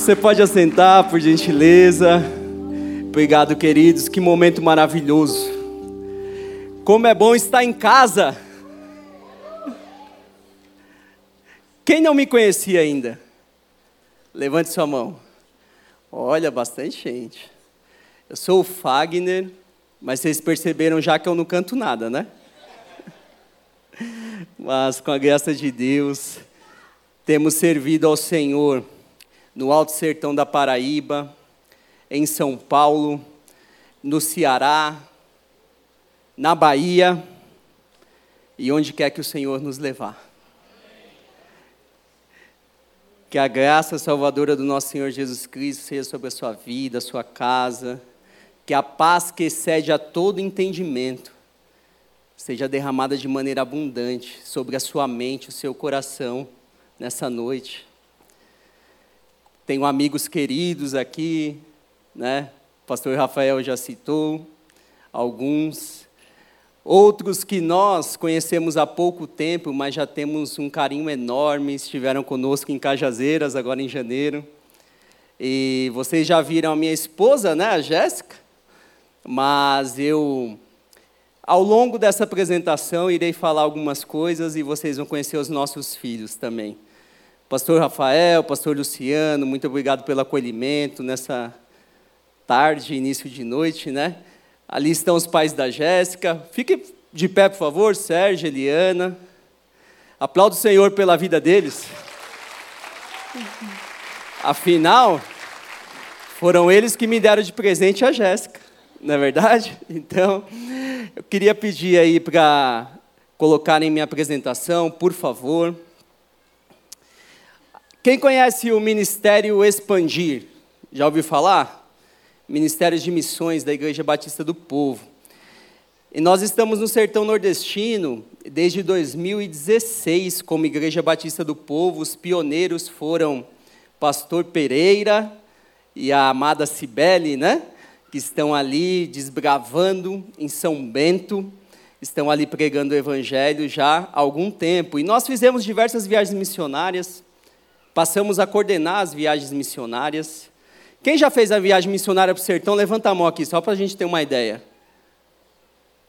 Você pode assentar, por gentileza. Obrigado, queridos. Que momento maravilhoso. Como é bom estar em casa. Quem não me conhecia ainda? Levante sua mão. Olha, bastante gente. Eu sou o Fagner, mas vocês perceberam já que eu não canto nada, né? Mas com a graça de Deus, temos servido ao Senhor no Alto Sertão da Paraíba, em São Paulo, no Ceará, na Bahia e onde quer que o Senhor nos levar. Que a graça salvadora do nosso Senhor Jesus Cristo seja sobre a sua vida, a sua casa, que a paz que excede a todo entendimento seja derramada de maneira abundante sobre a sua mente, o seu coração nessa noite. Tenho amigos queridos aqui, né? O pastor Rafael já citou alguns. Outros que nós conhecemos há pouco tempo, mas já temos um carinho enorme, estiveram conosco em Cajazeiras, agora em janeiro. E vocês já viram a minha esposa, né, a Jéssica? Mas eu, ao longo dessa apresentação, irei falar algumas coisas e vocês vão conhecer os nossos filhos também. Pastor Rafael, Pastor Luciano, muito obrigado pelo acolhimento nessa tarde, início de noite, né? Ali estão os pais da Jéssica. Fique de pé, por favor, Sérgio, Eliana. Aplaudo o Senhor pela vida deles. Afinal, foram eles que me deram de presente a Jéssica, não é verdade? Então, eu queria pedir aí para colocarem minha apresentação, por favor. Quem conhece o Ministério Expandir? Já ouviu falar? Ministério de Missões da Igreja Batista do Povo. E nós estamos no sertão nordestino desde 2016 como Igreja Batista do Povo. Os pioneiros foram Pastor Pereira e a amada Cibele, né? Que estão ali desbravando em São Bento, estão ali pregando o Evangelho já há algum tempo. E nós fizemos diversas viagens missionárias Passamos a coordenar as viagens missionárias. Quem já fez a viagem missionária para o sertão, levanta a mão aqui, só para a gente ter uma ideia.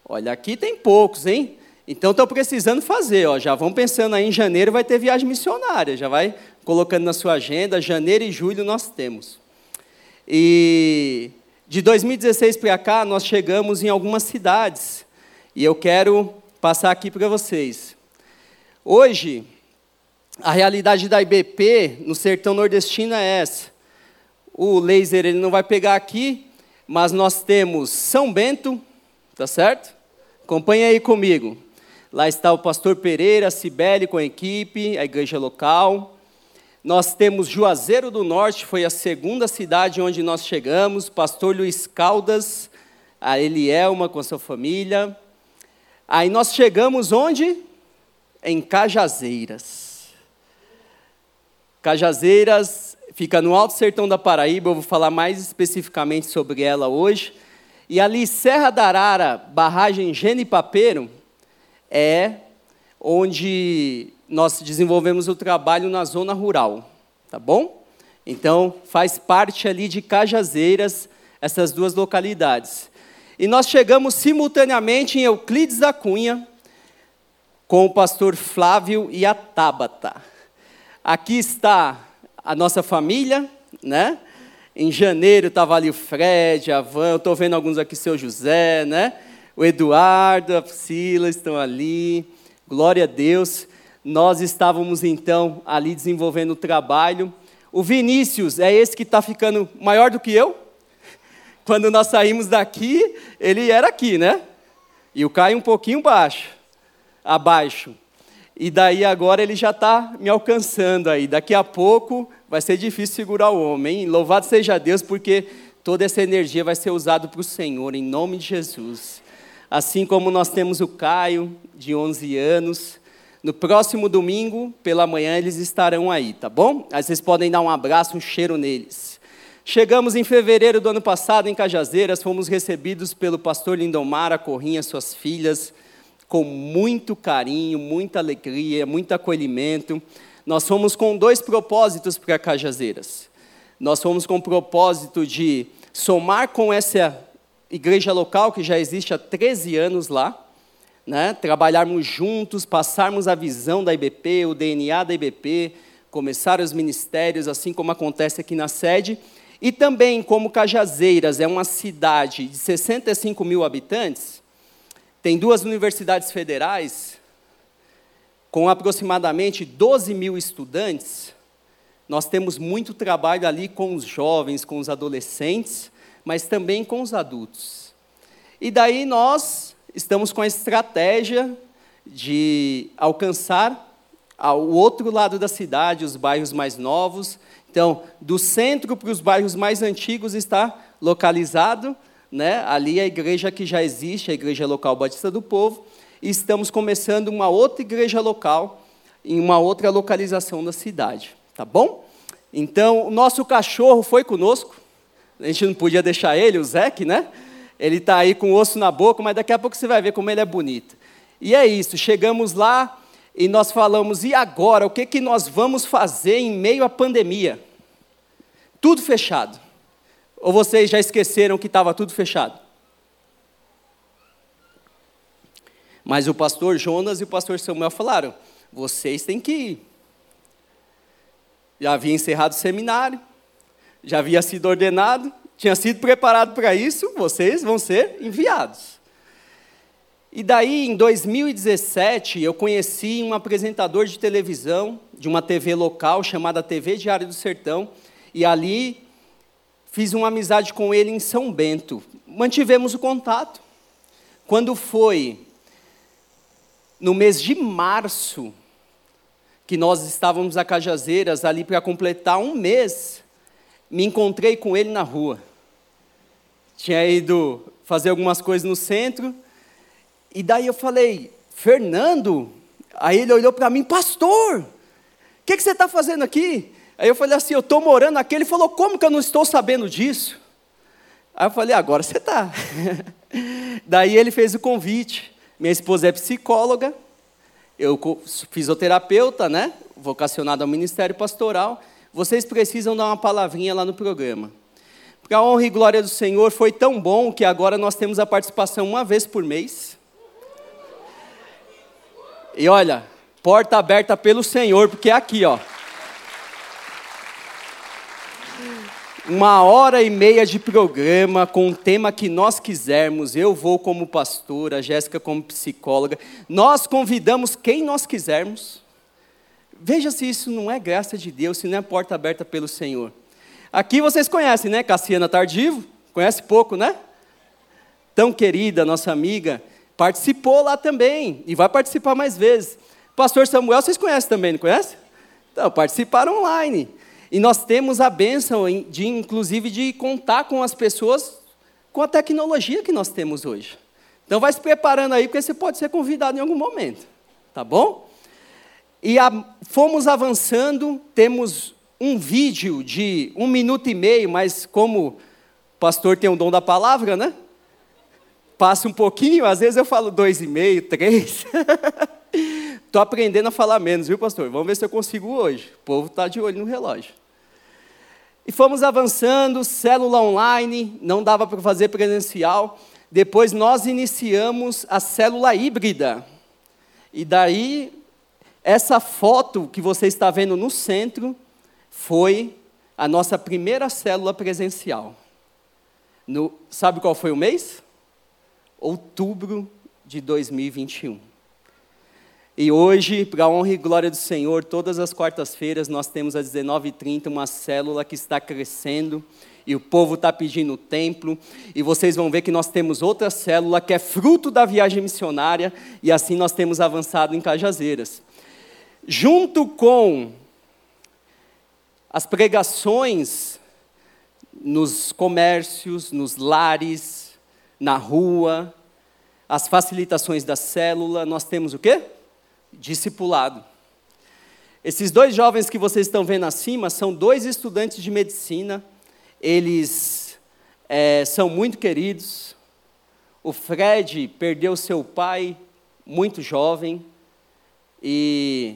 Olha, aqui tem poucos, hein? Então estão precisando fazer, ó. Já vão pensando aí em janeiro vai ter viagem missionária, já vai colocando na sua agenda, janeiro e julho nós temos. E de 2016 para cá nós chegamos em algumas cidades. E eu quero passar aqui para vocês. Hoje a realidade da IBP no sertão nordestino é essa. O laser ele não vai pegar aqui, mas nós temos São Bento, tá certo? Acompanhe aí comigo. Lá está o pastor Pereira, Cibele com a equipe, a igreja local. Nós temos Juazeiro do Norte, foi a segunda cidade onde nós chegamos. Pastor Luiz Caldas, a Elielma com a sua família. Aí nós chegamos onde? Em Cajazeiras. Cajazeiras fica no Alto Sertão da Paraíba, eu vou falar mais especificamente sobre ela hoje. E ali, Serra da Arara, barragem Genipapeiro, é onde nós desenvolvemos o trabalho na zona rural, tá bom? Então, faz parte ali de Cajazeiras, essas duas localidades. E nós chegamos simultaneamente em Euclides da Cunha, com o pastor Flávio e a Tábata. Aqui está a nossa família, né? Em janeiro estava ali o Fred, a Van, eu estou vendo alguns aqui, seu José, né? O Eduardo, a Priscila estão ali. Glória a Deus. Nós estávamos então ali desenvolvendo o trabalho. O Vinícius é esse que está ficando maior do que eu. Quando nós saímos daqui, ele era aqui, né? E o Caio um pouquinho baixo, abaixo. E daí agora ele já está me alcançando aí. Daqui a pouco vai ser difícil segurar o homem. Hein? Louvado seja Deus, porque toda essa energia vai ser usada para o Senhor, em nome de Jesus. Assim como nós temos o Caio, de 11 anos. No próximo domingo, pela manhã, eles estarão aí, tá bom? Aí vocês podem dar um abraço, um cheiro neles. Chegamos em fevereiro do ano passado em Cajazeiras, fomos recebidos pelo pastor Lindomar, a Corrinha, suas filhas com muito carinho, muita alegria, muito acolhimento. Nós fomos com dois propósitos para Cajazeiras. Nós fomos com o propósito de somar com essa igreja local que já existe há 13 anos lá, né? trabalharmos juntos, passarmos a visão da IBP, o DNA da IBP, começar os ministérios, assim como acontece aqui na sede. E também, como Cajazeiras é uma cidade de 65 mil habitantes, tem duas universidades federais, com aproximadamente 12 mil estudantes, nós temos muito trabalho ali com os jovens, com os adolescentes, mas também com os adultos. E daí nós estamos com a estratégia de alcançar o outro lado da cidade, os bairros mais novos. Então, do centro para os bairros mais antigos está localizado né, ali a igreja que já existe, a Igreja Local Batista do Povo, e estamos começando uma outra igreja local em uma outra localização da cidade, tá bom? Então, o nosso cachorro foi conosco, a gente não podia deixar ele, o Zeke, né? Ele está aí com osso na boca, mas daqui a pouco você vai ver como ele é bonito. E é isso, chegamos lá e nós falamos, e agora, o que, que nós vamos fazer em meio à pandemia? Tudo fechado. Ou vocês já esqueceram que estava tudo fechado? Mas o pastor Jonas e o pastor Samuel falaram: vocês têm que ir. Já havia encerrado o seminário, já havia sido ordenado, tinha sido preparado para isso, vocês vão ser enviados. E daí, em 2017, eu conheci um apresentador de televisão de uma TV local chamada TV Diário do Sertão, e ali fiz uma amizade com ele em São Bento. Mantivemos o contato. Quando foi no mês de março, que nós estávamos a Cajazeiras ali para completar um mês, me encontrei com ele na rua. Tinha ido fazer algumas coisas no centro, e daí eu falei, Fernando, aí ele olhou para mim, pastor, o que, que você está fazendo aqui? Aí eu falei assim, eu estou morando aqui. Ele falou, como que eu não estou sabendo disso? Aí eu falei, agora você está. Daí ele fez o convite. Minha esposa é psicóloga, eu fisioterapeuta, né? Vocacionado ao ministério pastoral. Vocês precisam dar uma palavrinha lá no programa. Para a honra e glória do Senhor, foi tão bom que agora nós temos a participação uma vez por mês. E olha, porta aberta pelo Senhor, porque é aqui, ó. Uma hora e meia de programa com o tema que nós quisermos. Eu vou como pastora, Jéssica como psicóloga. Nós convidamos quem nós quisermos. Veja se isso não é graça de Deus, se não é porta aberta pelo Senhor. Aqui vocês conhecem, né? Cassiana Tardivo, conhece pouco, né? Tão querida, nossa amiga, participou lá também e vai participar mais vezes. Pastor Samuel, vocês conhecem também, não conhecem? Então, participaram online. E nós temos a bênção de, inclusive, de contar com as pessoas com a tecnologia que nós temos hoje. Então vai se preparando aí, porque você pode ser convidado em algum momento. Tá bom? E a, fomos avançando, temos um vídeo de um minuto e meio, mas como o pastor tem o dom da palavra, né? Passa um pouquinho, às vezes eu falo dois e meio, três. Estou aprendendo a falar menos, viu, pastor? Vamos ver se eu consigo hoje. O povo está de olho no relógio. E fomos avançando, célula online, não dava para fazer presencial. Depois nós iniciamos a célula híbrida. E daí, essa foto que você está vendo no centro foi a nossa primeira célula presencial. No, sabe qual foi o mês? Outubro de 2021. E hoje, para a honra e glória do Senhor, todas as quartas-feiras nós temos às 19h30 uma célula que está crescendo e o povo está pedindo o templo. E vocês vão ver que nós temos outra célula que é fruto da viagem missionária e assim nós temos avançado em Cajazeiras. Junto com as pregações nos comércios, nos lares, na rua, as facilitações da célula, nós temos o quê? Discipulado. Esses dois jovens que vocês estão vendo acima são dois estudantes de medicina. Eles é, são muito queridos. O Fred perdeu seu pai muito jovem e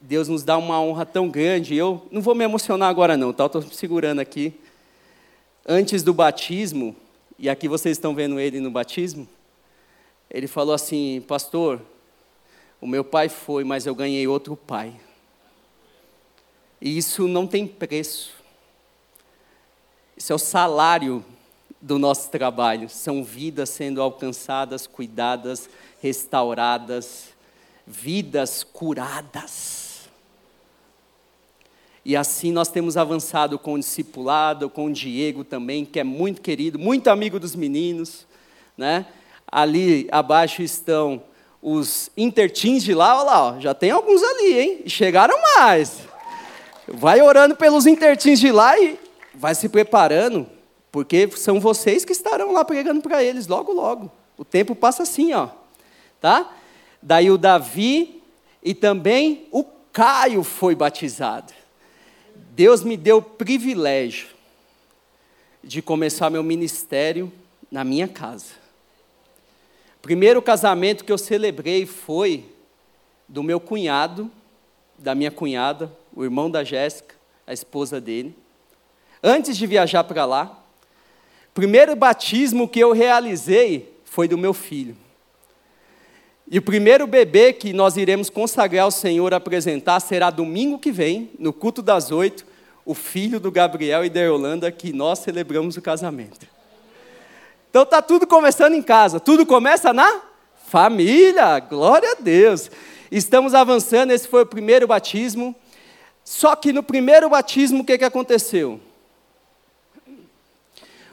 Deus nos dá uma honra tão grande. Eu não vou me emocionar agora não, tá? Estou segurando aqui. Antes do batismo, e aqui vocês estão vendo ele no batismo, ele falou assim, pastor, o meu pai foi, mas eu ganhei outro pai. E isso não tem preço. Isso é o salário do nosso trabalho. São vidas sendo alcançadas, cuidadas, restauradas, vidas curadas. E assim nós temos avançado com o discipulado, com o Diego também, que é muito querido, muito amigo dos meninos, né? Ali abaixo estão os intertins de lá, olha lá, já tem alguns ali, hein? Chegaram mais. Vai orando pelos intertins de lá e vai se preparando, porque são vocês que estarão lá pregando para eles logo, logo. O tempo passa assim, ó. Tá? Daí o Davi e também o Caio foi batizado. Deus me deu o privilégio de começar meu ministério na minha casa. O primeiro casamento que eu celebrei foi do meu cunhado, da minha cunhada, o irmão da Jéssica, a esposa dele. Antes de viajar para lá, primeiro batismo que eu realizei foi do meu filho. E o primeiro bebê que nós iremos consagrar ao Senhor apresentar será domingo que vem, no culto das oito, o filho do Gabriel e da Yolanda, que nós celebramos o casamento. Então está tudo começando em casa, tudo começa na família, glória a Deus. Estamos avançando, esse foi o primeiro batismo. Só que no primeiro batismo, o que, que aconteceu?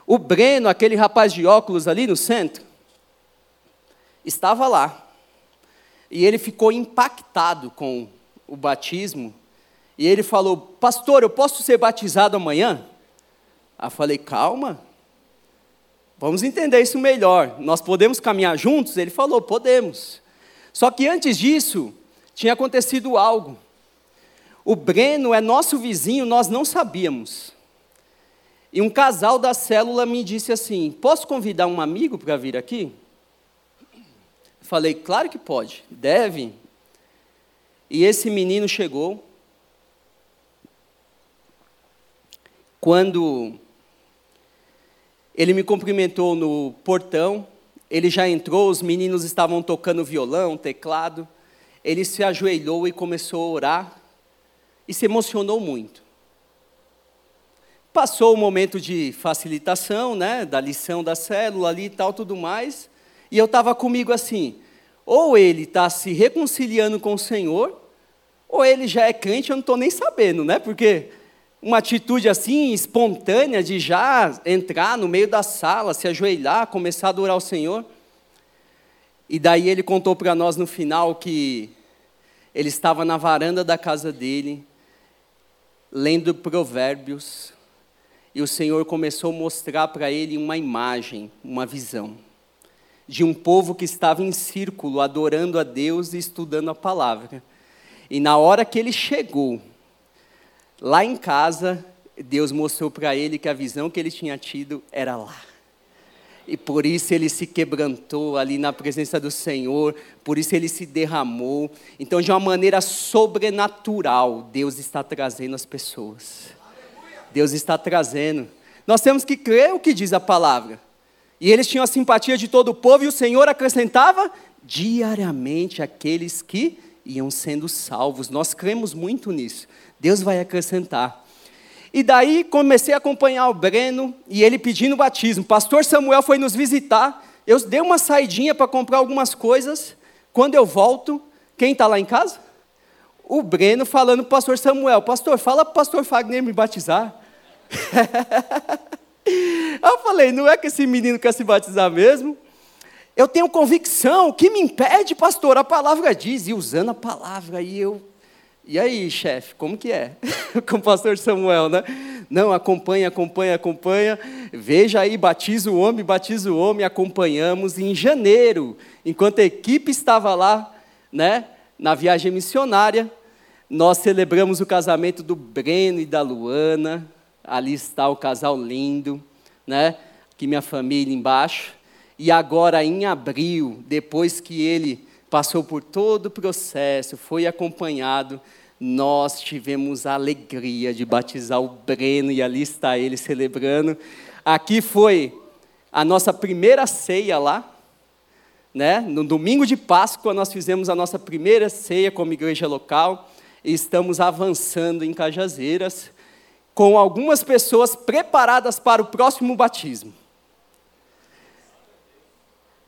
O Breno, aquele rapaz de óculos ali no centro, estava lá. E ele ficou impactado com o batismo. E ele falou: Pastor, eu posso ser batizado amanhã? Aí eu falei: Calma, vamos entender isso melhor. Nós podemos caminhar juntos? Ele falou: Podemos. Só que antes disso, tinha acontecido algo. O Breno é nosso vizinho, nós não sabíamos. E um casal da célula me disse assim: Posso convidar um amigo para vir aqui? Falei, claro que pode, deve. E esse menino chegou. Quando ele me cumprimentou no portão, ele já entrou, os meninos estavam tocando violão, teclado. Ele se ajoelhou e começou a orar e se emocionou muito. Passou o momento de facilitação, né, da lição da célula ali e tal, tudo mais. E eu estava comigo assim: ou ele está se reconciliando com o Senhor, ou ele já é crente, eu não estou nem sabendo, né? Porque uma atitude assim, espontânea, de já entrar no meio da sala, se ajoelhar, começar a adorar o Senhor. E daí ele contou para nós no final que ele estava na varanda da casa dele, lendo provérbios, e o Senhor começou a mostrar para ele uma imagem, uma visão de um povo que estava em círculo, adorando a Deus e estudando a palavra. E na hora que ele chegou, lá em casa, Deus mostrou para ele que a visão que ele tinha tido era lá. E por isso ele se quebrantou ali na presença do Senhor, por isso ele se derramou. Então, de uma maneira sobrenatural, Deus está trazendo as pessoas. Deus está trazendo. Nós temos que crer o que diz a palavra. E eles tinham a simpatia de todo o povo, e o Senhor acrescentava diariamente aqueles que iam sendo salvos. Nós cremos muito nisso. Deus vai acrescentar. E daí comecei a acompanhar o Breno e ele pedindo batismo. Pastor Samuel foi nos visitar. Eu dei uma saidinha para comprar algumas coisas. Quando eu volto, quem está lá em casa? O Breno falando para o pastor Samuel: Pastor, fala para o pastor Fagner me batizar. Eu falei, não é que esse menino quer se batizar mesmo? Eu tenho convicção, o que me impede, pastor? A palavra diz, e usando a palavra, e eu. E aí, chefe, como que é? Com o pastor Samuel, né? Não, acompanha, acompanha, acompanha. Veja aí, batiza o homem, batiza o homem, acompanhamos. em janeiro, enquanto a equipe estava lá, né, na viagem missionária, nós celebramos o casamento do Breno e da Luana, ali está o casal lindo, né? Aqui minha família embaixo. E agora em abril, depois que ele passou por todo o processo, foi acompanhado, nós tivemos a alegria de batizar o Breno e ali está ele celebrando. Aqui foi a nossa primeira ceia lá, né? No domingo de Páscoa nós fizemos a nossa primeira ceia como igreja local e estamos avançando em Cajazeiras com algumas pessoas preparadas para o próximo batismo.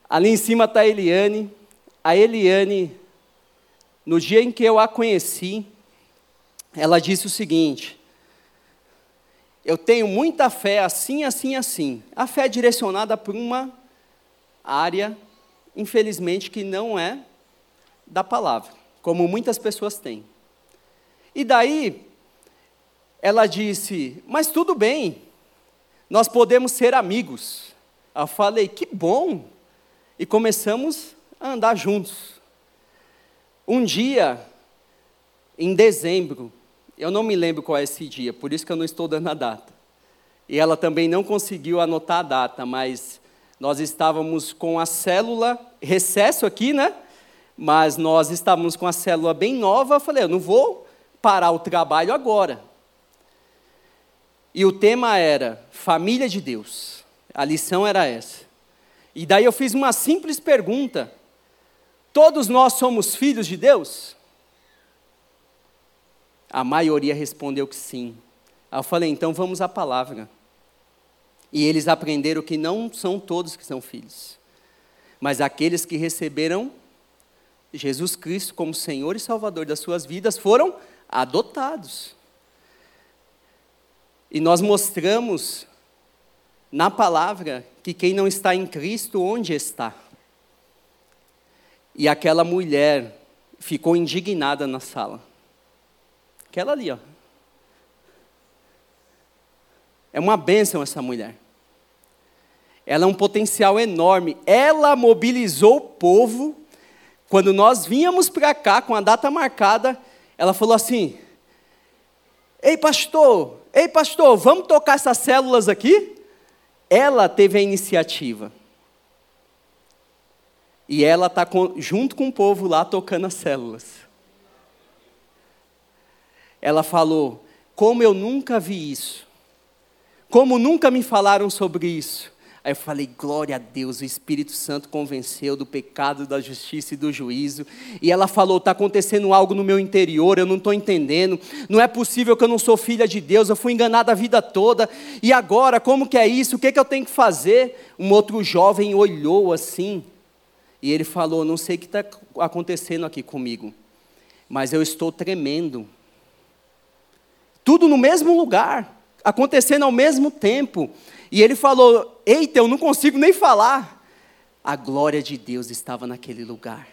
Ali em cima está a Eliane. A Eliane, no dia em que eu a conheci, ela disse o seguinte: Eu tenho muita fé assim, assim, assim. A fé é direcionada para uma área, infelizmente, que não é da palavra, como muitas pessoas têm. E daí, ela disse: Mas tudo bem, nós podemos ser amigos. Eu falei: Que bom! E começamos a andar juntos. Um dia, em dezembro, eu não me lembro qual é esse dia, por isso que eu não estou dando a data. E ela também não conseguiu anotar a data, mas nós estávamos com a célula, recesso aqui, né? Mas nós estávamos com a célula bem nova. Eu falei, eu não vou parar o trabalho agora. E o tema era Família de Deus. A lição era essa. E daí eu fiz uma simples pergunta: Todos nós somos filhos de Deus? A maioria respondeu que sim. Eu falei, então vamos à palavra. E eles aprenderam que não são todos que são filhos, mas aqueles que receberam Jesus Cristo como Senhor e Salvador das suas vidas foram adotados. E nós mostramos na palavra que quem não está em Cristo, onde está? E aquela mulher ficou indignada na sala. Aquela ali, ó. É uma bênção essa mulher. Ela é um potencial enorme. Ela mobilizou o povo. Quando nós vínhamos para cá com a data marcada, ela falou assim: Ei, pastor, ei, pastor, vamos tocar essas células aqui? Ela teve a iniciativa. E ela está junto com o povo lá tocando as células ela falou: Como eu nunca vi isso, como nunca me falaram sobre isso. Aí eu falei: Glória a Deus, o Espírito Santo convenceu do pecado, da justiça e do juízo. E ela falou: Está acontecendo algo no meu interior, eu não estou entendendo. Não é possível que eu não sou filha de Deus, eu fui enganada a vida toda. E agora, como que é isso? O que, que eu tenho que fazer? Um outro jovem olhou assim. E ele falou: Não sei o que está acontecendo aqui comigo, mas eu estou tremendo tudo no mesmo lugar, acontecendo ao mesmo tempo. E ele falou: Eita, eu não consigo nem falar. A glória de Deus estava naquele lugar.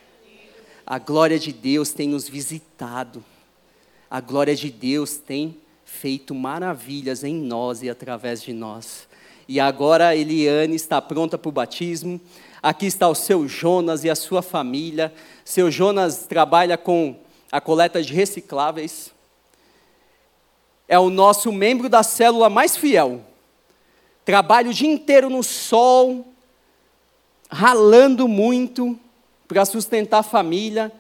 A glória de Deus tem nos visitado. A glória de Deus tem feito maravilhas em nós e através de nós. E agora Eliane está pronta para o batismo. Aqui está o seu Jonas e a sua família. Seu Jonas trabalha com a coleta de recicláveis é o nosso membro da célula mais fiel. Trabalha o dia inteiro no sol, ralando muito para sustentar a família,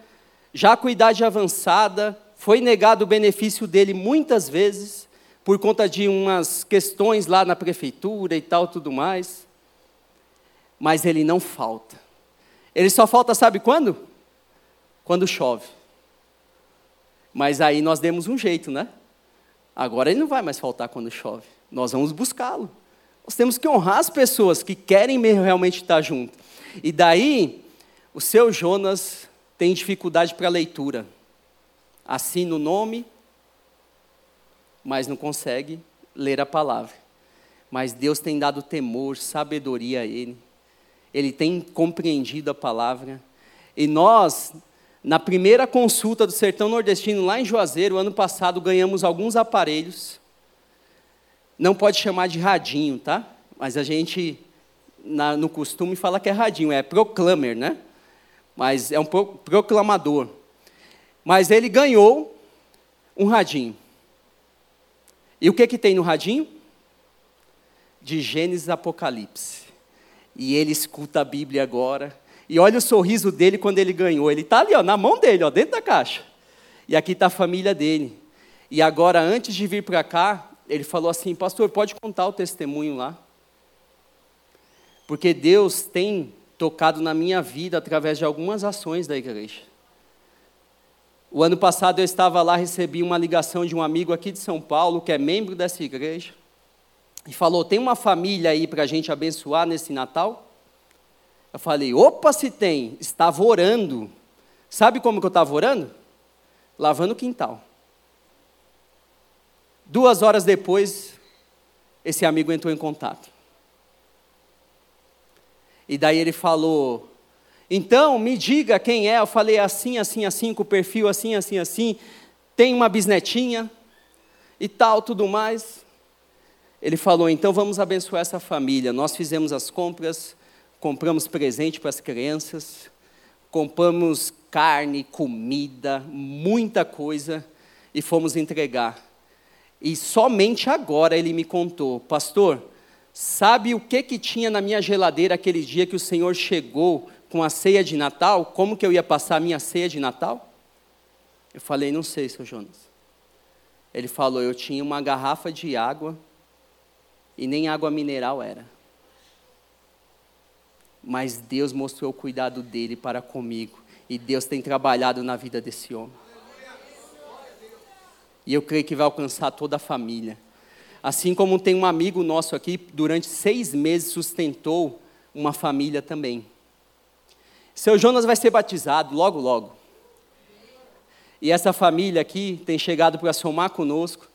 já com idade avançada, foi negado o benefício dele muitas vezes, por conta de umas questões lá na prefeitura e tal, tudo mais. Mas ele não falta. Ele só falta, sabe quando? Quando chove. Mas aí nós demos um jeito, né? Agora ele não vai mais faltar quando chove. Nós vamos buscá-lo. Nós temos que honrar as pessoas que querem realmente estar junto. E daí, o seu Jonas tem dificuldade para leitura. Assina o nome, mas não consegue ler a palavra. Mas Deus tem dado temor, sabedoria a ele. Ele tem compreendido a palavra. E nós, na primeira consulta do Sertão Nordestino, lá em Juazeiro, ano passado, ganhamos alguns aparelhos. Não pode chamar de radinho, tá? Mas a gente, na, no costume, fala que é radinho, é proclamer, né? Mas é um pro, proclamador. Mas ele ganhou um radinho. E o que, que tem no radinho? De Gênesis Apocalipse. E ele escuta a Bíblia agora, e olha o sorriso dele quando ele ganhou. Ele está ali, ó, na mão dele, ó, dentro da caixa. E aqui está a família dele. E agora, antes de vir para cá, ele falou assim: Pastor, pode contar o testemunho lá? Porque Deus tem tocado na minha vida através de algumas ações da igreja. O ano passado eu estava lá, recebi uma ligação de um amigo aqui de São Paulo, que é membro dessa igreja, e falou: Tem uma família aí para a gente abençoar nesse Natal? Eu falei: Opa, se tem, estava orando. Sabe como que eu estava orando? Lavando o quintal. Duas horas depois, esse amigo entrou em contato. E daí ele falou: Então, me diga quem é. Eu falei assim, assim, assim, com o perfil assim, assim, assim. Tem uma bisnetinha e tal, tudo mais. Ele falou: Então vamos abençoar essa família. Nós fizemos as compras, compramos presente para as crianças, compramos carne, comida, muita coisa e fomos entregar. E somente agora ele me contou, pastor, sabe o que que tinha na minha geladeira aquele dia que o Senhor chegou com a ceia de Natal? Como que eu ia passar a minha ceia de Natal? Eu falei, não sei, seu Jonas. Ele falou, eu tinha uma garrafa de água e nem água mineral era. Mas Deus mostrou o cuidado dele para comigo. E Deus tem trabalhado na vida desse homem. E eu creio que vai alcançar toda a família. Assim como tem um amigo nosso aqui, durante seis meses sustentou uma família também. Seu Jonas vai ser batizado logo, logo. E essa família aqui tem chegado para somar conosco,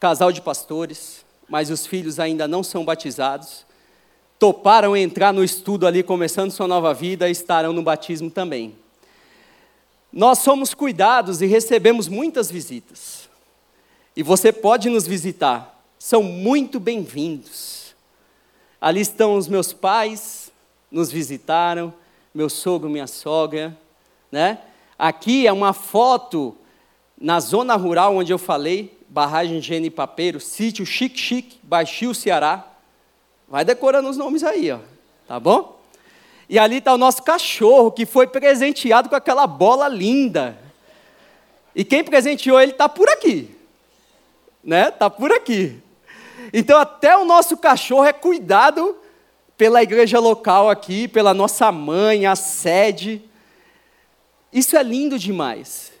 casal de pastores, mas os filhos ainda não são batizados. Toparam entrar no estudo ali, começando sua nova vida, e estarão no batismo também. Nós somos cuidados e recebemos muitas visitas e você pode nos visitar. São muito bem-vindos. Ali estão os meus pais, nos visitaram, meu sogro, minha sogra, né? Aqui é uma foto na zona rural onde eu falei, barragem Gene Papeiro, sítio Chique Chique, Baixio, Ceará. Vai decorando os nomes aí, ó. Tá bom? E ali está o nosso cachorro, que foi presenteado com aquela bola linda. E quem presenteou ele está por aqui né? Tá por aqui. Então até o nosso cachorro é cuidado pela igreja local aqui, pela nossa mãe, a sede. Isso é lindo demais.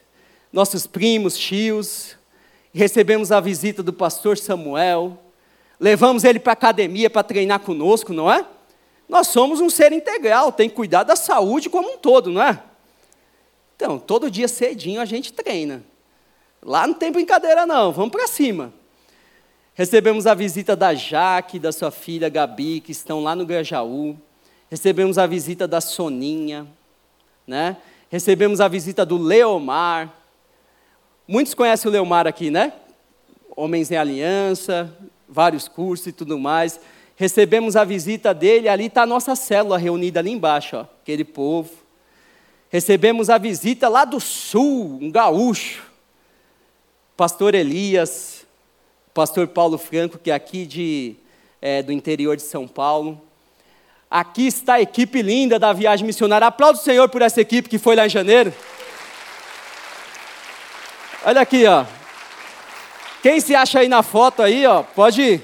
Nossos primos, tios, recebemos a visita do pastor Samuel, levamos ele para a academia para treinar conosco, não é? Nós somos um ser integral, tem que cuidar da saúde como um todo, não é? Então, todo dia cedinho a gente treina. Lá não tem brincadeira, não, vamos para cima. Recebemos a visita da Jaque, da sua filha Gabi, que estão lá no Grajaú. Recebemos a visita da Soninha, né? Recebemos a visita do Leomar. Muitos conhecem o Leomar aqui, né? Homens em Aliança, vários cursos e tudo mais. Recebemos a visita dele, ali está a nossa célula reunida ali embaixo, ó, aquele povo. Recebemos a visita lá do sul, um gaúcho pastor Elias, pastor Paulo Franco, que é aqui de, é, do interior de São Paulo. Aqui está a equipe linda da viagem missionária. Aplaudo o Senhor por essa equipe que foi lá em janeiro. Olha aqui, ó. Quem se acha aí na foto aí, ó, pode ir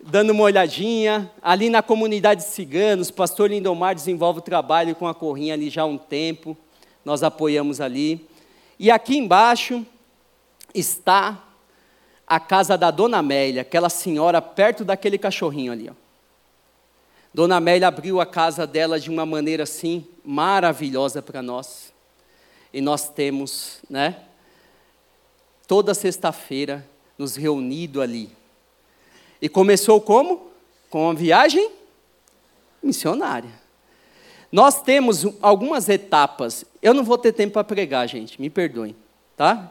dando uma olhadinha. Ali na comunidade de ciganos, pastor Lindomar desenvolve o trabalho com a corrinha ali já há um tempo. Nós apoiamos ali. E aqui embaixo, está a casa da Dona Amélia, aquela senhora perto daquele cachorrinho ali. Ó. Dona Amélia abriu a casa dela de uma maneira assim maravilhosa para nós. E nós temos, né, toda sexta-feira nos reunido ali. E começou como? Com uma viagem missionária. Nós temos algumas etapas. Eu não vou ter tempo para pregar, gente, me perdoem, tá?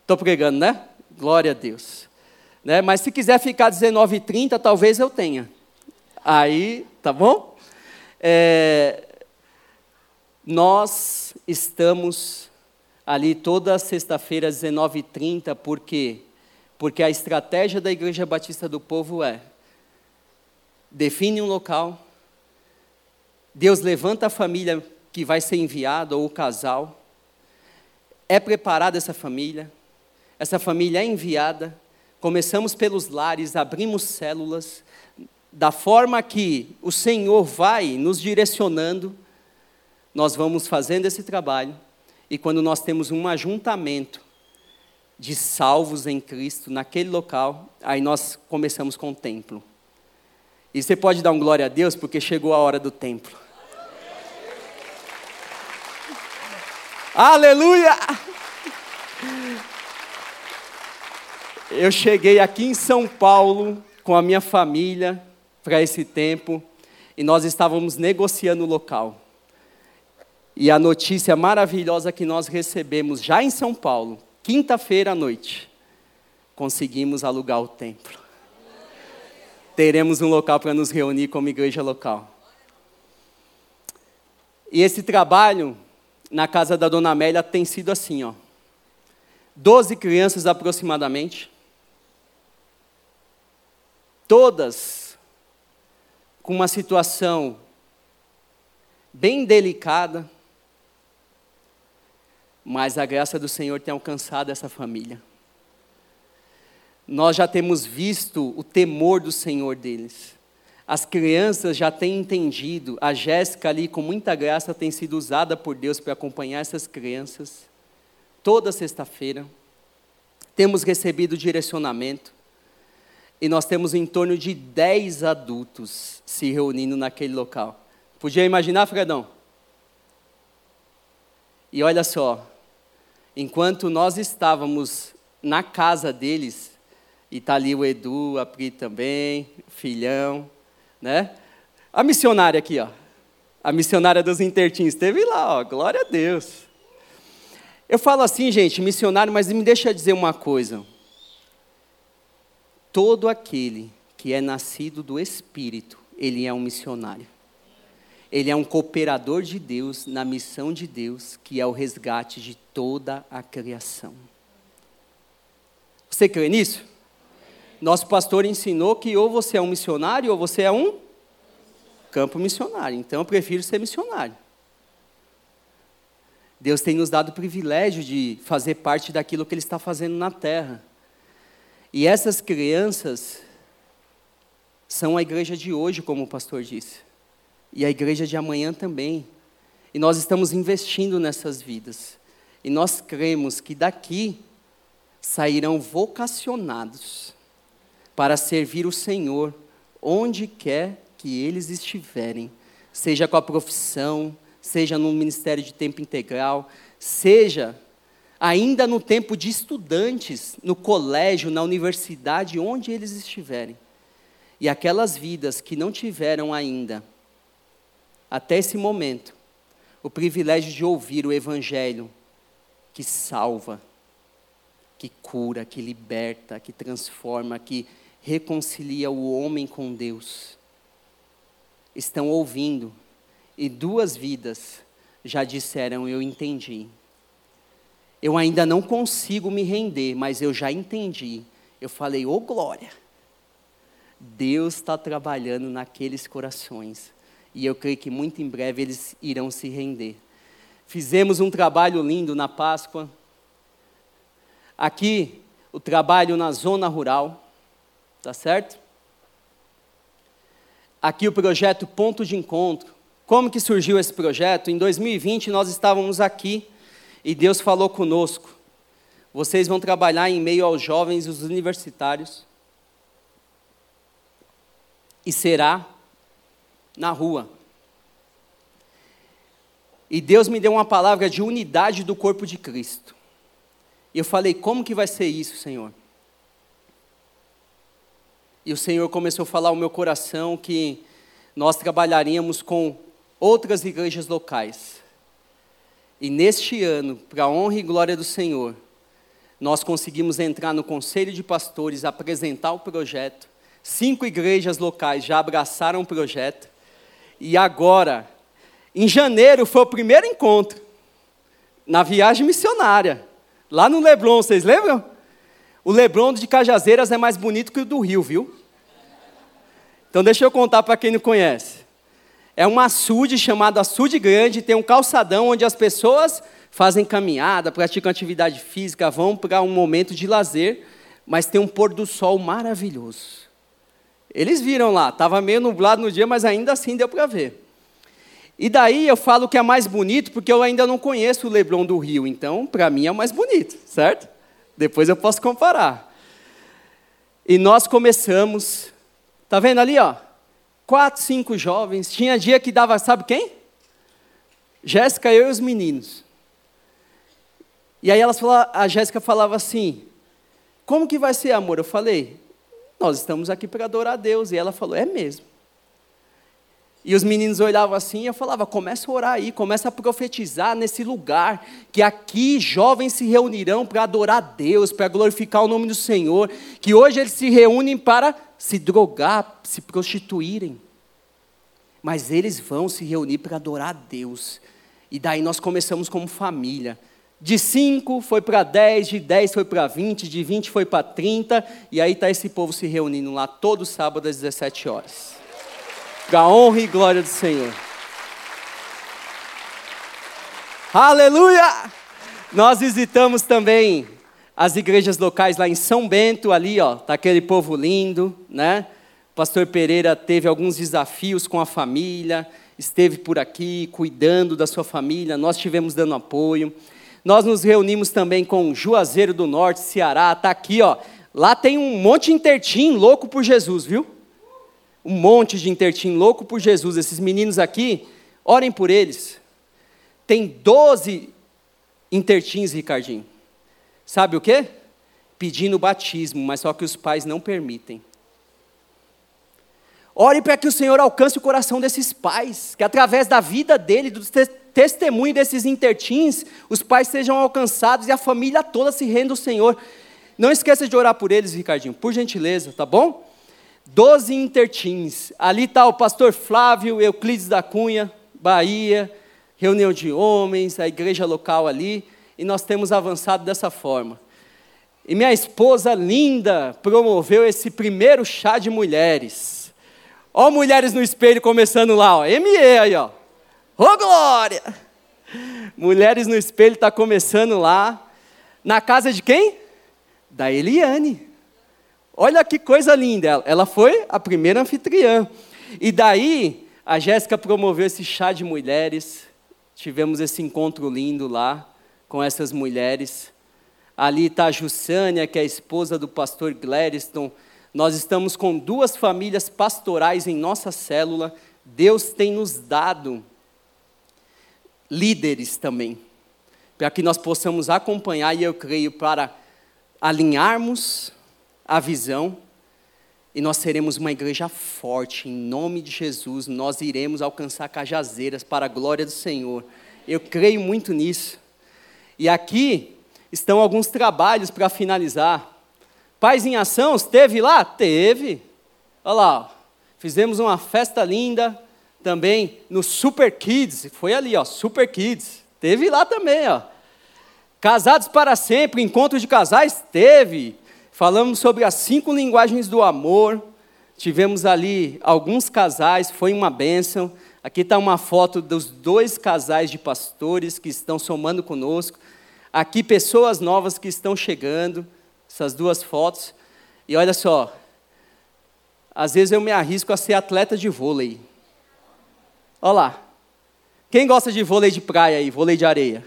Estou pregando, né? Glória a Deus. Né? Mas se quiser ficar 19h30, talvez eu tenha. Aí, tá bom? É, nós estamos ali toda sexta-feira, 19h30, por quê? Porque a estratégia da Igreja Batista do Povo é: define um local, Deus levanta a família que vai ser enviada, ou o casal, é preparada essa família, essa família é enviada, começamos pelos lares, abrimos células, da forma que o Senhor vai nos direcionando, nós vamos fazendo esse trabalho, e quando nós temos um ajuntamento de salvos em Cristo naquele local, aí nós começamos com o templo. E você pode dar um glória a Deus, porque chegou a hora do templo. Aleluia! Eu cheguei aqui em São Paulo com a minha família para esse tempo e nós estávamos negociando o local. E a notícia maravilhosa que nós recebemos já em São Paulo, quinta-feira à noite, conseguimos alugar o templo. Teremos um local para nos reunir como igreja local. E esse trabalho na casa da dona Amélia tem sido assim, ó. Doze crianças aproximadamente. Todas com uma situação bem delicada, mas a graça do Senhor tem alcançado essa família. Nós já temos visto o temor do Senhor deles. As crianças já têm entendido. A Jéssica ali, com muita graça, tem sido usada por Deus para acompanhar essas crianças. Toda sexta-feira. Temos recebido direcionamento. E nós temos em torno de 10 adultos se reunindo naquele local. Podia imaginar, Fredão? E olha só, enquanto nós estávamos na casa deles, e está ali o Edu, a Pri também, filhão, né? A missionária aqui, ó. A missionária dos Intertins esteve lá, ó. Glória a Deus. Eu falo assim, gente, missionário, mas me deixa dizer uma coisa. Todo aquele que é nascido do Espírito, ele é um missionário. Ele é um cooperador de Deus na missão de Deus, que é o resgate de toda a criação. Você crê nisso? nosso pastor ensinou que ou você é um missionário ou você é um campo missionário. Então eu prefiro ser missionário. Deus tem nos dado o privilégio de fazer parte daquilo que Ele está fazendo na terra. E essas crianças são a igreja de hoje, como o pastor disse, e a igreja de amanhã também. E nós estamos investindo nessas vidas. E nós cremos que daqui sairão vocacionados para servir o Senhor onde quer que eles estiverem, seja com a profissão, seja no ministério de tempo integral, seja ainda no tempo de estudantes, no colégio, na universidade, onde eles estiverem. E aquelas vidas que não tiveram ainda, até esse momento, o privilégio de ouvir o Evangelho que salva, que cura, que liberta, que transforma, que reconcilia o homem com Deus. Estão ouvindo, e duas vidas já disseram: Eu entendi. Eu ainda não consigo me render, mas eu já entendi. Eu falei: Ô oh, glória! Deus está trabalhando naqueles corações. E eu creio que muito em breve eles irão se render. Fizemos um trabalho lindo na Páscoa. Aqui, o trabalho na zona rural. Tá certo? Aqui o projeto Ponto de Encontro. Como que surgiu esse projeto? Em 2020 nós estávamos aqui e Deus falou conosco. Vocês vão trabalhar em meio aos jovens e os universitários. E será na rua. E Deus me deu uma palavra de unidade do corpo de Cristo. E eu falei: como que vai ser isso, Senhor? E o Senhor começou a falar ao meu coração que nós trabalharíamos com outras igrejas locais. E neste ano, para a honra e glória do Senhor, nós conseguimos entrar no conselho de pastores, apresentar o projeto. Cinco igrejas locais já abraçaram o projeto. E agora, em janeiro, foi o primeiro encontro, na viagem missionária, lá no Leblon, vocês lembram? O Leblon de Cajazeiras é mais bonito que o do Rio, viu? Então deixa eu contar para quem não conhece. É um açude chamado açude grande, tem um calçadão onde as pessoas fazem caminhada, praticam atividade física, vão para um momento de lazer, mas tem um pôr do sol maravilhoso. Eles viram lá, estava meio nublado no dia, mas ainda assim deu para ver. E daí eu falo que é mais bonito porque eu ainda não conheço o Leblon do Rio, então para mim é mais bonito, certo? Depois eu posso comparar. E nós começamos, tá vendo ali, ó? Quatro, cinco jovens. Tinha dia que dava, sabe quem? Jéssica, eu e os meninos. E aí elas falavam, a Jéssica falava assim: Como que vai ser, amor? Eu falei: Nós estamos aqui para adorar a Deus. E ela falou: É mesmo. E os meninos olhavam assim e eu falava: começa a orar aí, começa a profetizar nesse lugar, que aqui jovens se reunirão para adorar a Deus, para glorificar o nome do Senhor, que hoje eles se reúnem para se drogar, se prostituírem. Mas eles vão se reunir para adorar a Deus. E daí nós começamos como família. De 5 foi para 10, de 10 foi para 20, de 20 foi para 30, e aí está esse povo se reunindo lá todo sábado às 17 horas para honra e glória do Senhor. Aleluia! Nós visitamos também as igrejas locais lá em São Bento, ali, ó, tá aquele povo lindo, né? O pastor Pereira teve alguns desafios com a família, esteve por aqui cuidando da sua família, nós tivemos dando apoio. Nós nos reunimos também com Juazeiro do Norte, Ceará, tá aqui, ó. Lá tem um monte de intertim louco por Jesus, viu? um monte de intertim louco por Jesus. Esses meninos aqui, orem por eles. Tem 12 intertins, Ricardinho. Sabe o quê? Pedindo batismo, mas só que os pais não permitem. Ore para que o Senhor alcance o coração desses pais, que através da vida dele, do testemunho desses intertins, os pais sejam alcançados e a família toda se renda ao Senhor. Não esqueça de orar por eles, Ricardinho, por gentileza, tá bom? Doze intertins. Ali está o pastor Flávio Euclides da Cunha, Bahia, reunião de homens, a igreja local ali, e nós temos avançado dessa forma. E minha esposa linda promoveu esse primeiro chá de mulheres. Ó, mulheres no espelho começando lá, ó, ME aí, ó. Ô, glória! Mulheres no espelho está começando lá. Na casa de quem? Da Eliane. Olha que coisa linda, ela foi a primeira anfitriã. E daí, a Jéssica promoveu esse chá de mulheres, tivemos esse encontro lindo lá com essas mulheres. Ali está a Jussânia, que é a esposa do pastor Gladstone. Nós estamos com duas famílias pastorais em nossa célula. Deus tem nos dado líderes também, para que nós possamos acompanhar, e eu creio, para alinharmos a visão e nós seremos uma igreja forte, em nome de Jesus. Nós iremos alcançar cajazeiras para a glória do Senhor. Eu creio muito nisso. E aqui estão alguns trabalhos para finalizar. Paz em Ação, esteve lá? Teve. Olha lá, fizemos uma festa linda também no Super Kids. Foi ali, ó, Super Kids. Teve lá também, ó. Casados para sempre, encontro de casais, teve. Falamos sobre as cinco linguagens do amor. Tivemos ali alguns casais, foi uma bênção. Aqui está uma foto dos dois casais de pastores que estão somando conosco. Aqui, pessoas novas que estão chegando, essas duas fotos. E olha só, às vezes eu me arrisco a ser atleta de vôlei. Olha lá. Quem gosta de vôlei de praia aí, vôlei de areia?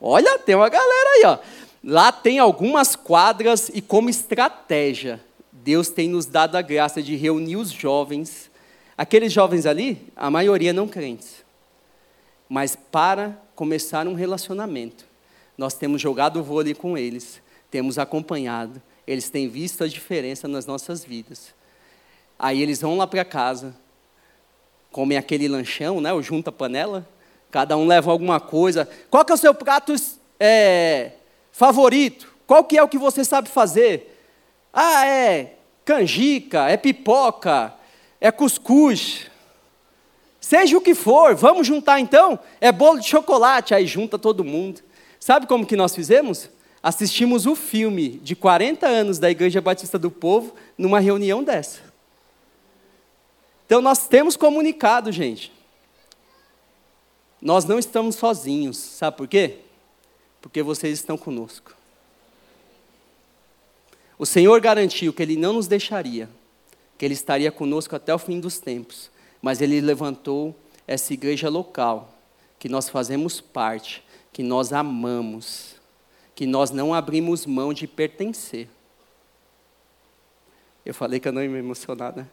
Olha, tem uma galera aí, ó. Lá tem algumas quadras e, como estratégia, Deus tem nos dado a graça de reunir os jovens. Aqueles jovens ali, a maioria não crentes. Mas para começar um relacionamento, nós temos jogado vôlei com eles, temos acompanhado, eles têm visto a diferença nas nossas vidas. Aí eles vão lá para casa, comem aquele lanchão, né, o junta panela, cada um leva alguma coisa. Qual que é o seu prato é, favorito? Qual que é o que você sabe fazer? Ah, é canjica, é pipoca, é cuscuz. Seja o que for, vamos juntar então? É bolo de chocolate, aí junta todo mundo. Sabe como que nós fizemos? Assistimos o filme de 40 anos da Igreja Batista do Povo numa reunião dessa. Então nós temos comunicado, gente. Nós não estamos sozinhos, sabe por quê? Porque vocês estão conosco. O Senhor garantiu que Ele não nos deixaria, que Ele estaria conosco até o fim dos tempos, mas Ele levantou essa igreja local, que nós fazemos parte, que nós amamos, que nós não abrimos mão de pertencer. Eu falei que eu não ia me emocionar, né?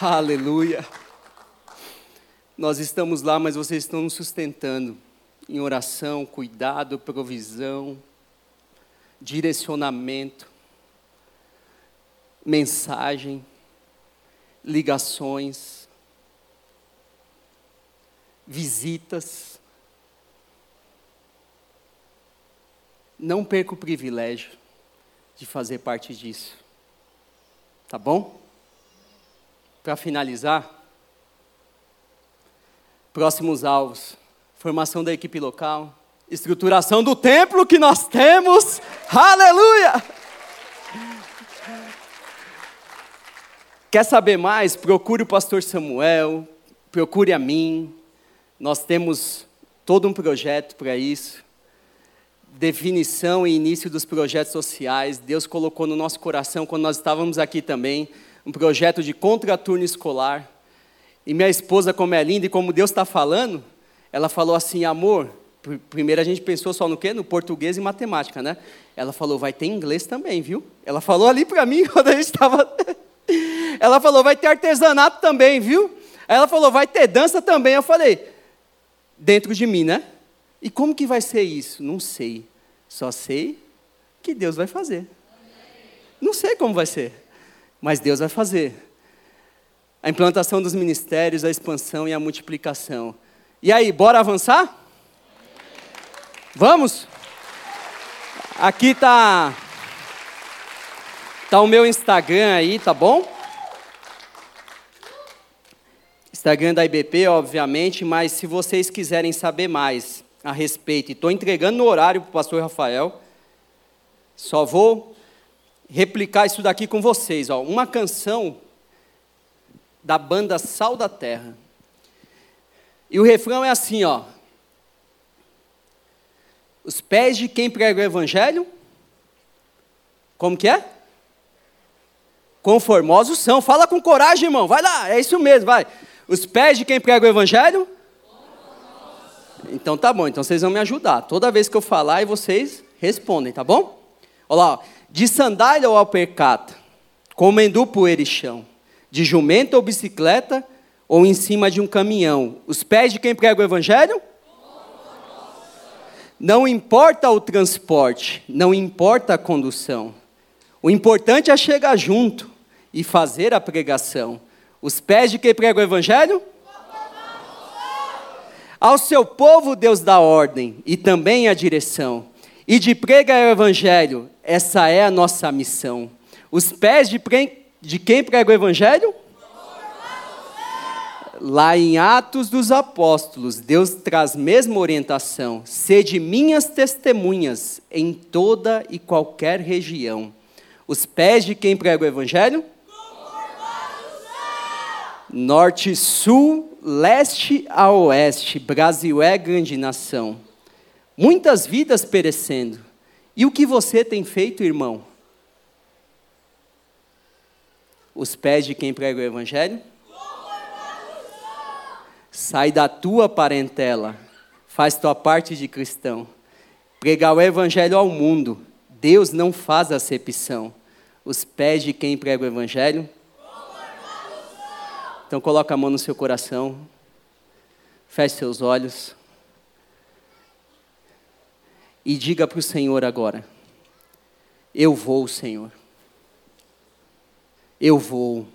Aleluia. Nós estamos lá, mas vocês estão nos sustentando em oração, cuidado, provisão, direcionamento, mensagem, ligações, visitas. Não perca o privilégio de fazer parte disso. Tá bom? Para finalizar, próximos alvos: formação da equipe local, estruturação do templo que nós temos. Aleluia! Quer saber mais? Procure o pastor Samuel, procure a mim. Nós temos todo um projeto para isso. Definição e início dos projetos sociais. Deus colocou no nosso coração quando nós estávamos aqui também um projeto de contraturno escolar. E minha esposa, como é linda e como Deus está falando, ela falou assim: amor. Primeiro a gente pensou só no quê? No português e matemática, né? Ela falou: vai ter inglês também, viu? Ela falou ali para mim quando a gente estava. ela falou: vai ter artesanato também, viu? Aí ela falou: vai ter dança também. Eu falei: dentro de mim, né? E como que vai ser isso? Não sei. Só sei que Deus vai fazer. Não sei como vai ser mas Deus vai fazer. A implantação dos ministérios, a expansão e a multiplicação. E aí, bora avançar? Vamos? Aqui tá tá o meu Instagram aí, tá bom? Instagram da IBP, obviamente, mas se vocês quiserem saber mais a respeito, estou entregando no horário para o pastor Rafael, só vou replicar isso daqui com vocês. Ó. Uma canção da banda Sal da Terra. E o refrão é assim, ó. Os pés de quem prega o evangelho, como que é? Conformosos são. Fala com coragem, irmão. Vai lá, é isso mesmo, vai. Os pés de quem prega o evangelho? Então tá bom, então vocês vão me ajudar. Toda vez que eu falar, e vocês respondem, tá bom? Olha lá, ó de sandália ou alpercata, comendo poeirichão, de jumento ou bicicleta, ou em cima de um caminhão. Os pés de quem prega o evangelho? Não importa o transporte, não importa a condução. O importante é chegar junto e fazer a pregação. Os pés de quem prega o evangelho? Ao seu povo Deus dá ordem e também a direção. E de pregar o evangelho, essa é a nossa missão. Os pés de, pre... de quem prega o Evangelho? Lá em Atos dos Apóstolos, Deus traz mesma orientação: sede minhas testemunhas em toda e qualquer região. Os pés de quem prega o Evangelho? Norte, sul, leste a oeste, Brasil é grande nação. Muitas vidas perecendo, e o que você tem feito, irmão? Os pés de quem prega o Evangelho? Sai da tua parentela, faz tua parte de cristão. Pregar o Evangelho ao mundo. Deus não faz acepção. Os pés de quem prega o Evangelho? Então coloca a mão no seu coração, feche seus olhos e diga para o Senhor agora: Eu vou, Senhor. Eu vou.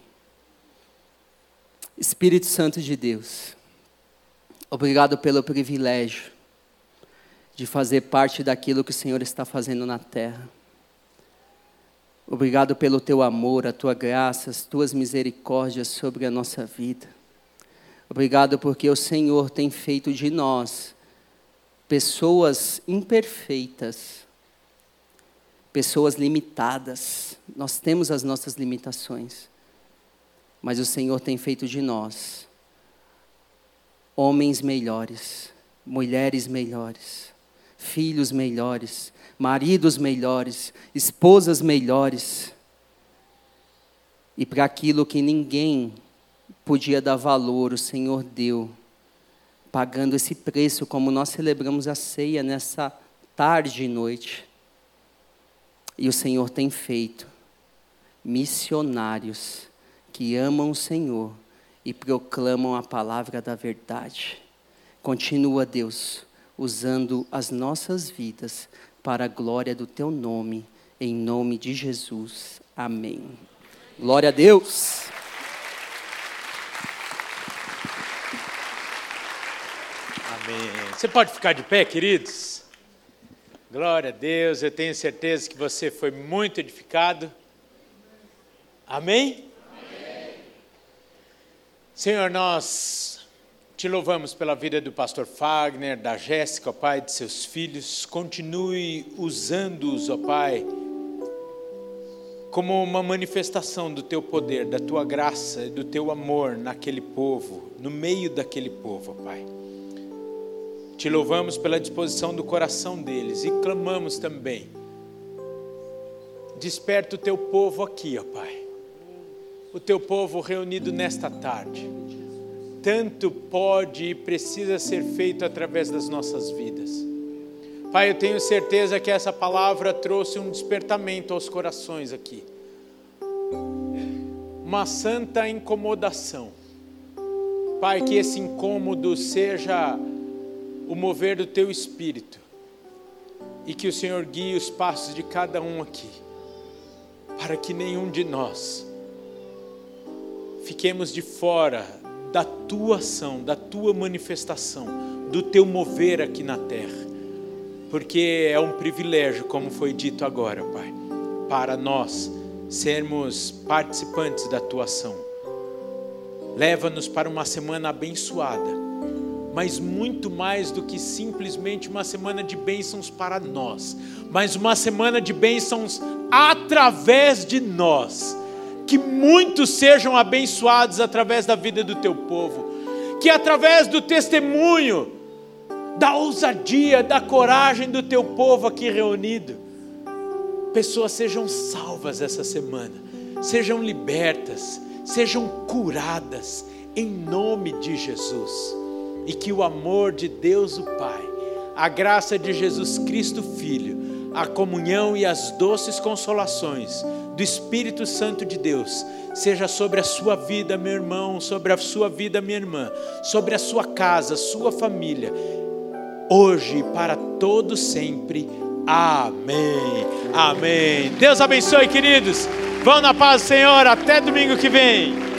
Espírito Santo de Deus, obrigado pelo privilégio de fazer parte daquilo que o Senhor está fazendo na terra. Obrigado pelo teu amor, a tua graça, as tuas misericórdias sobre a nossa vida. Obrigado porque o Senhor tem feito de nós pessoas imperfeitas, pessoas limitadas. Nós temos as nossas limitações, mas o Senhor tem feito de nós homens melhores, mulheres melhores, filhos melhores, maridos melhores, esposas melhores. E para aquilo que ninguém podia dar valor, o Senhor deu, pagando esse preço, como nós celebramos a ceia nessa tarde e noite. E o Senhor tem feito missionários que amam o Senhor e proclamam a palavra da verdade. Continua, Deus, usando as nossas vidas para a glória do teu nome, em nome de Jesus. Amém. Glória a Deus. Amém. Você pode ficar de pé, queridos? Glória a Deus, eu tenho certeza que você foi muito edificado. Amém? Amém. Senhor, nós te louvamos pela vida do pastor Fagner, da Jéssica, ó Pai, de seus filhos. Continue usando-os, ó Pai, como uma manifestação do teu poder, da tua graça e do teu amor naquele povo, no meio daquele povo, ó Pai. Te louvamos pela disposição do coração deles e clamamos também. Desperta o teu povo aqui, ó Pai. O teu povo reunido nesta tarde. Tanto pode e precisa ser feito através das nossas vidas. Pai, eu tenho certeza que essa palavra trouxe um despertamento aos corações aqui. Uma santa incomodação. Pai, que esse incômodo seja o mover do teu espírito e que o Senhor guie os passos de cada um aqui, para que nenhum de nós fiquemos de fora da tua ação, da tua manifestação, do teu mover aqui na terra, porque é um privilégio, como foi dito agora, Pai, para nós sermos participantes da tua ação. Leva-nos para uma semana abençoada mas muito mais do que simplesmente uma semana de bênçãos para nós, mas uma semana de bênçãos através de nós. Que muitos sejam abençoados através da vida do teu povo, que através do testemunho, da ousadia, da coragem do teu povo aqui reunido, pessoas sejam salvas essa semana, sejam libertas, sejam curadas, em nome de Jesus e que o amor de Deus o Pai, a graça de Jesus Cristo Filho, a comunhão e as doces consolações do Espírito Santo de Deus seja sobre a sua vida, meu irmão, sobre a sua vida, minha irmã, sobre a sua casa, sua família, hoje e para todo sempre. Amém. Amém. Deus abençoe, queridos. Vão na paz Senhor. Até domingo que vem.